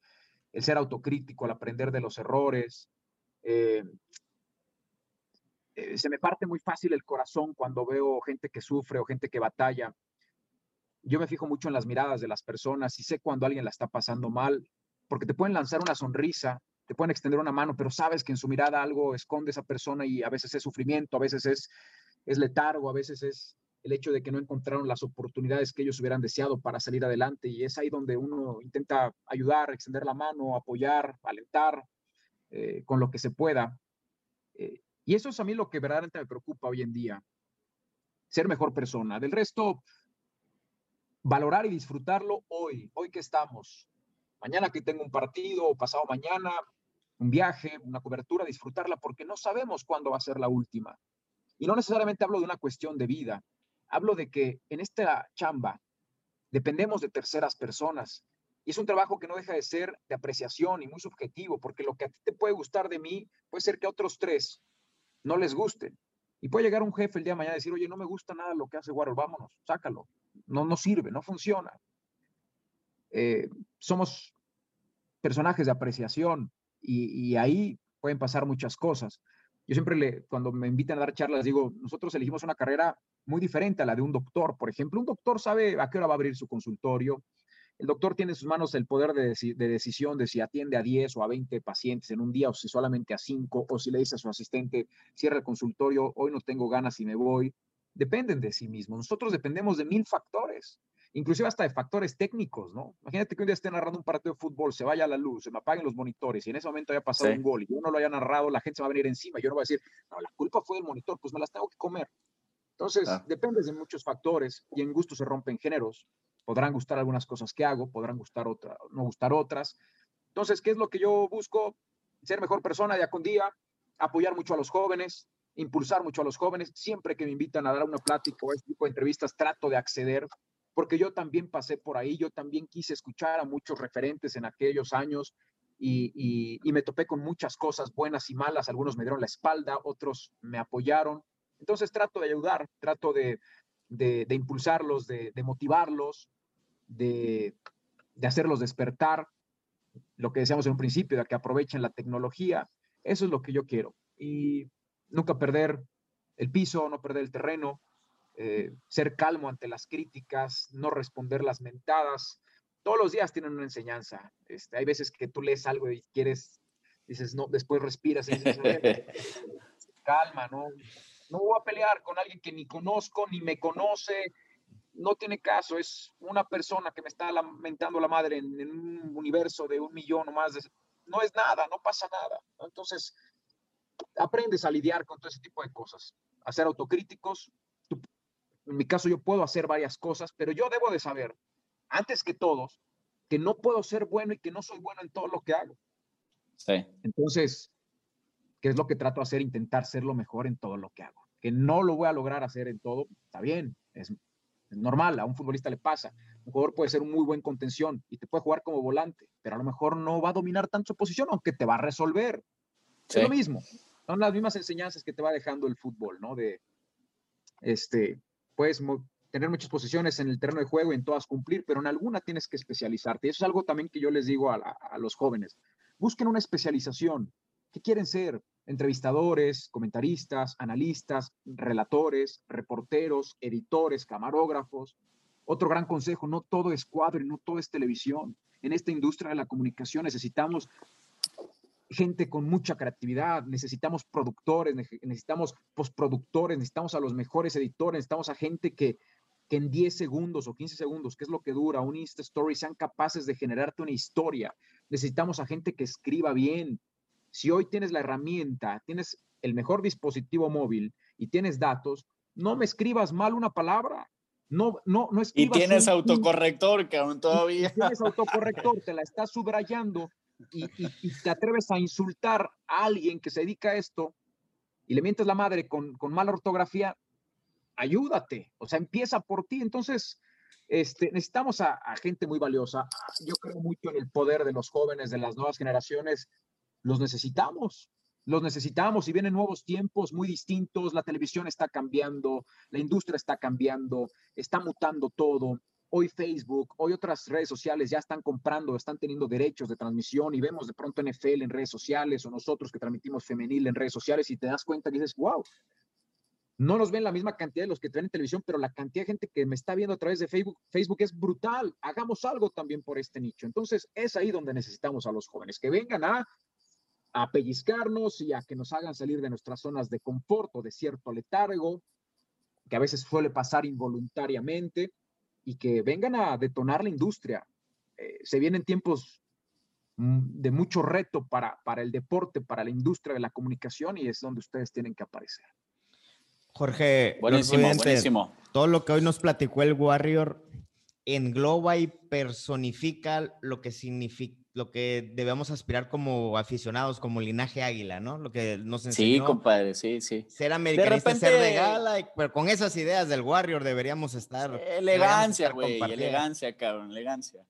El ser autocrítico, el aprender de los errores. Eh, eh, se me parte muy fácil el corazón cuando veo gente que sufre o gente que batalla. Yo me fijo mucho en las miradas de las personas y sé cuando alguien la está pasando mal porque te pueden lanzar una sonrisa, te pueden extender una mano, pero sabes que en su mirada algo esconde esa persona y a veces es sufrimiento, a veces es, es letargo, a veces es el hecho de que no encontraron las oportunidades que ellos hubieran deseado para salir adelante y es ahí donde uno intenta ayudar, extender la mano, apoyar, alentar eh, con lo que se pueda. Eh, y eso es a mí lo que verdaderamente me preocupa hoy en día, ser mejor persona. Del resto, valorar y disfrutarlo hoy, hoy que estamos, mañana que tengo un partido o pasado mañana, un viaje, una cobertura, disfrutarla porque no sabemos cuándo va a ser la última. Y no necesariamente hablo de una cuestión de vida, hablo de que en esta chamba dependemos de terceras personas. Y es un trabajo que no deja de ser de apreciación y muy subjetivo, porque lo que a ti te puede gustar de mí puede ser que a otros tres no les guste. Y puede llegar un jefe el día de mañana y decir, oye, no me gusta nada lo que hace Warhol, vámonos, sácalo. No, no sirve, no funciona. Eh, somos personajes de apreciación y, ahí pueden pasar muchas cosas. Yo siempre, le, cuando me invitan a dar charlas, digo, nosotros elegimos una carrera muy diferente a la de un doctor. Por ejemplo, un doctor sabe a qué hora va a abrir su consultorio. El doctor tiene en sus manos el poder de, de, decisión de si atiende a 10 o a 20 pacientes en un día o si solamente a 5 o si le dice a su asistente, cierra el consultorio, hoy no tengo ganas y me voy. Dependen de sí mismos. Nosotros dependemos de mil factores inclusive hasta de factores técnicos, ¿no? Imagínate que un día esté narrando un partido de fútbol, se vaya a la luz, se me apaguen los monitores y en ese momento haya pasado un gol y yo no lo haya narrado, la gente se va a venir encima. Yo no voy a decir, no, la culpa fue del monitor, pues me las tengo que comer. Entonces, depende de muchos factores y en gusto se rompen géneros. Podrán gustar algunas cosas que hago, podrán gustar otras, no gustar otras. Entonces, ¿qué es lo que yo busco? Ser mejor persona día con día, apoyar mucho a los jóvenes, impulsar mucho a los jóvenes. Siempre que me invitan a dar una plática o este tipo de entrevistas, trato de acceder porque yo también pasé por ahí, yo también quise escuchar a muchos referentes en aquellos años y, me topé con muchas cosas buenas y malas, algunos me dieron la espalda, otros me apoyaron. Entonces trato de ayudar, trato de, impulsarlos, de, motivarlos, de, hacerlos despertar, lo que decíamos en un principio, de que aprovechen la tecnología. Eso es lo que yo quiero. Y nunca perder el piso, no perder el terreno, eh, ser calmo ante las críticas, no responder las mentadas. Todos los días tienen una enseñanza. Este, hay veces que tú lees algo y quieres, dices, no, después respiras y dices, calma, ¿no? No voy a pelear con alguien que ni conozco, ni me conoce, no tiene caso, es una persona que me está lamentando la madre en, un universo de un millón o más. no es nada, no pasa nada. Entonces, aprendes a lidiar con todo ese tipo de cosas, a ser autocríticos, en mi caso yo puedo hacer varias cosas, pero yo debo de saber, antes que todos, que no puedo ser bueno y que no soy bueno en todo lo que hago. Sí. Entonces, ¿qué es lo que trato de hacer? Intentar ser lo mejor en todo lo que hago. Que no lo voy a lograr hacer en todo, está bien, es, normal, a un futbolista le pasa. Un jugador puede ser un muy buen contención y te puede jugar como volante, pero a lo mejor no va a dominar tanto su posición, aunque te va a resolver. Es lo mismo. son las mismas enseñanzas que te va dejando el fútbol, ¿no? De, este, puedes tener muchas posiciones en el terreno de juego y en todas cumplir, pero en alguna tienes que especializarte. Y eso es algo también que yo les digo a, a los jóvenes. Busquen una especialización. ¿Qué quieren ser? Entrevistadores, comentaristas, analistas, relatores, reporteros, editores, camarógrafos. Otro gran consejo, no todo es cuadro y no todo es televisión. En esta industria de la comunicación necesitamos gente con mucha creatividad, necesitamos productores, necesitamos postproductores, necesitamos a los mejores editores, necesitamos a gente que, que en 10 segundos o 15 segundos, que es lo que dura un Insta Story, sean capaces de generarte una historia. Necesitamos a gente que escriba bien. Si hoy tienes la herramienta, tienes el mejor dispositivo móvil y tienes datos, no me escribas mal una palabra. No, no, no escribas. Y tienes autocorrector, que aún todavía. tienes autocorrector, te la estás subrayando y, te atreves a insultar a alguien que se dedica a esto y le mientes la madre con, con mala ortografía, ayúdate, o sea, empieza por ti. Entonces, este, necesitamos a, gente muy valiosa. Yo creo mucho en el poder de los jóvenes, de las nuevas generaciones. Los necesitamos, los necesitamos y vienen nuevos tiempos muy distintos. La televisión está cambiando, la industria está cambiando, está mutando todo hoy Facebook, hoy otras redes sociales ya están comprando, están teniendo derechos de transmisión y vemos de pronto NFL en redes sociales o nosotros que transmitimos femenil en redes sociales y te das cuenta y dices, wow, no nos ven la misma cantidad de los que ven en televisión, pero la cantidad de gente que me está viendo a través de Facebook, Facebook es brutal. Hagamos algo también por este nicho. Entonces, es ahí donde necesitamos a los jóvenes, que vengan a, a pellizcarnos y a que nos hagan salir de nuestras zonas de confort o de cierto letargo, que a veces suele pasar involuntariamente y que vengan a detonar la industria. Eh, se vienen tiempos mm, de mucho reto para, para el deporte, para la industria de la comunicación y es donde ustedes tienen que aparecer. Jorge, buenísimo, buenísimo. Todo lo que hoy nos platicó el Warrior engloba y personifica lo que significa lo que debemos aspirar como aficionados, como linaje águila, ¿no? Lo que nos enseñó. Sí, compadre, sí, sí. Ser americanista, ser de gala, pero con esas ideas del Warrior deberíamos estar. Elegancia, güey, elegancia, cabrón, elegancia.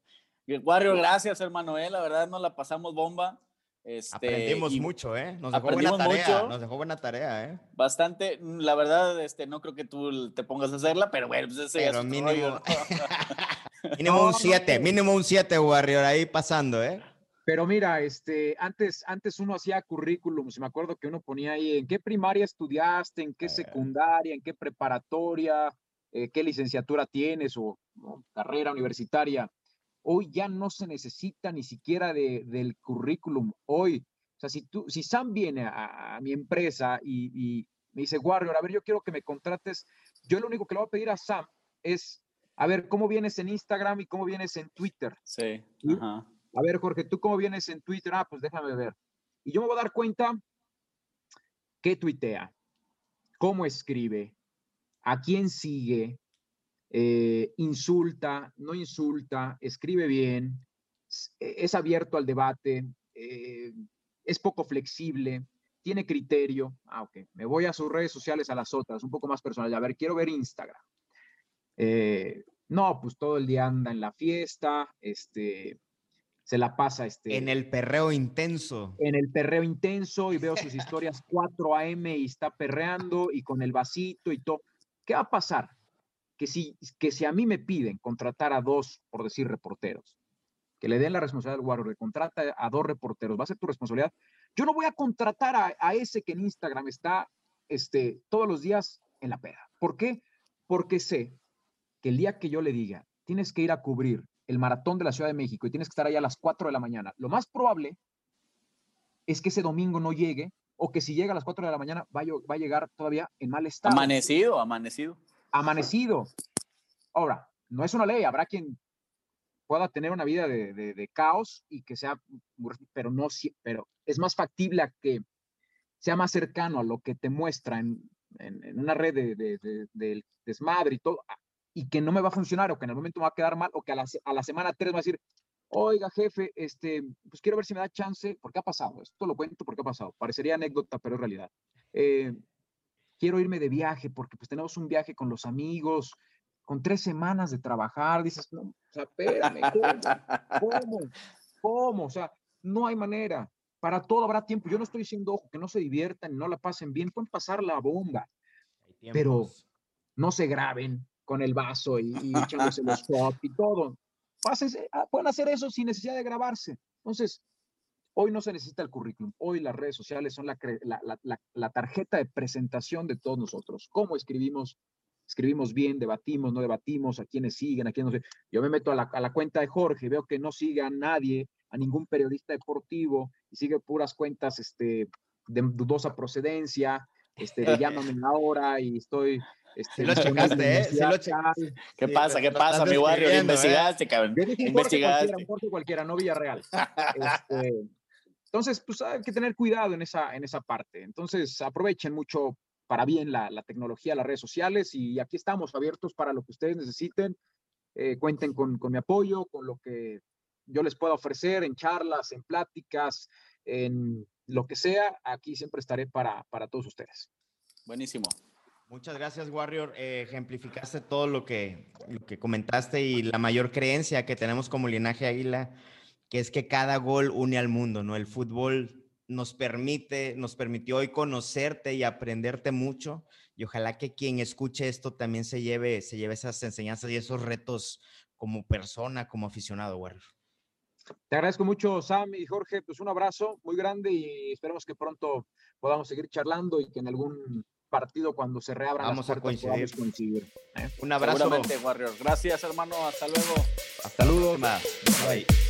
Warrior, gracias, hermano, eh, la verdad nos la pasamos bomba. Este, aprendimos mucho, ¿eh? Nos dejó buena tarea, mucho, nos dejó buena tarea, ¿eh? Bastante, la verdad, este, no creo que tú te pongas a hacerla, pero bueno, pues ese pero mínimo, mínimo un 7, mínimo un 7, Warrior, ahí pasando, ¿eh? Pero mira, este, antes, antes uno hacía currículums, me acuerdo que uno ponía ahí en qué primaria estudiaste, en qué eh. secundaria, en qué preparatoria, eh, qué licenciatura tienes o carrera universitaria. Hoy ya no se necesita ni siquiera de, del currículum. Hoy, o sea, si, tú, si Sam viene a, mi empresa y, me dice, Warrior, a ver, yo quiero que me contrates, yo lo único que le voy a pedir a Sam es, a ver, ¿cómo vienes en Instagram y cómo vienes en Twitter? Sí. A ver, Jorge, ¿tú cómo vienes en Twitter? Ah, pues déjame ver. Y yo me voy a dar cuenta qué tuitea, cómo escribe, a quién sigue, eh, insulta, no insulta, escribe bien, e, es abierto al debate, eh, es poco flexible, tiene criterio. Ah, ok, me voy a sus redes sociales, a las otras, un poco más personal. A ver, quiero ver Instagram. Eh, no, pues todo el día anda en la fiesta, este, se la pasa este, en el perreo intenso. En el perreo intenso y veo sus historias 4 a.m. y está perreando y con el vasito y todo. ¿Qué va a pasar? que si, que si a mí me piden contratar a dos, por decir, reporteros, que le den la responsabilidad al Warrior de contrata a dos reporteros, va a ser tu responsabilidad. Yo no voy a contratar a, ese que en Instagram está este, todos los días en la peda. ¿Por qué? Porque sé que el día que yo le diga, tienes que ir a cubrir el maratón de la Ciudad de México y tienes que estar ahí a las 4 de la mañana, lo más probable es que ese domingo no llegue o que si llega a las 4 de la mañana va a llegar todavía en mal estado. Amanecido, amanecido amanecido. Ahora, no es una ley, habrá quien pueda tener una vida de, caos y que sea, pero no, pero es más factible a que sea más cercano a lo que te muestra en, una red de, del desmadre y todo, y que no me va a funcionar o que en el momento me va a quedar mal o que a la, a la semana tres va a decir, oiga jefe, este, pues quiero ver si me da chance, ¿por qué ha pasado? Esto lo cuento porque ha pasado, parecería anécdota, pero es realidad. Eh, quiero irme de viaje porque pues tenemos un viaje con los amigos, con tres semanas de trabajar, dices, no, o sea, espérame, ¿cómo? ¿Cómo? ¿Cómo? O sea, no hay manera. para todo habrá tiempo. Yo no estoy diciendo, ojo, que no se diviertan, no la pasen bien, pueden pasar la bomba, pero no se graben con el vaso y, y echándose los top y todo. Pásense, ah, pueden hacer eso sin necesidad de grabarse. Entonces, hoy no se necesita el currículum, hoy las redes sociales son la, la, tarjeta de presentación de todos nosotros. ¿Cómo escribimos? Escribimos bien, debatimos, no debatimos, a quienes siguen, a quienes no. Yo me meto a la, cuenta de Jorge, veo que no sigue a nadie, a ningún periodista deportivo, y sigue puras cuentas este, de dudosa procedencia, este, de llámame ahora y estoy... Este, lo checaste, ¿eh? ¿Qué pasa? ¿Qué pasa, mi barrio? ¿eh? Investigaste, cabrón. Investigaste. Cualquiera, cualquiera, no Villarreal. Este, entonces, pues hay que tener cuidado en esa, en esa parte. Entonces, aprovechen mucho para bien la, la tecnología, las redes sociales y aquí estamos abiertos para lo que ustedes necesiten. Eh, cuenten con, con mi apoyo, con lo que yo les pueda ofrecer en charlas, en pláticas, en lo que sea, aquí siempre estaré para, para todos ustedes. Buenísimo. Muchas gracias, Warrior. Eh, ejemplificaste todo lo que, que comentaste y la mayor creencia que tenemos como linaje águila, que es que cada gol une al mundo, ¿no? El fútbol nos permite, nos permitió hoy conocerte y aprenderte mucho y ojalá que quien escuche esto también se lleve, se lleve esas enseñanzas y esos retos como persona, como aficionado, Warrior. Te agradezco mucho, Sam y Jorge. Pues un abrazo muy grande y esperemos que pronto podamos seguir charlando y que en algún partido cuando se reabran Vamos las puertas, a coincidir. coincidir ¿eh? Un abrazo. Warrior. Gracias, hermano. Hasta luego. Hasta luego. Bye.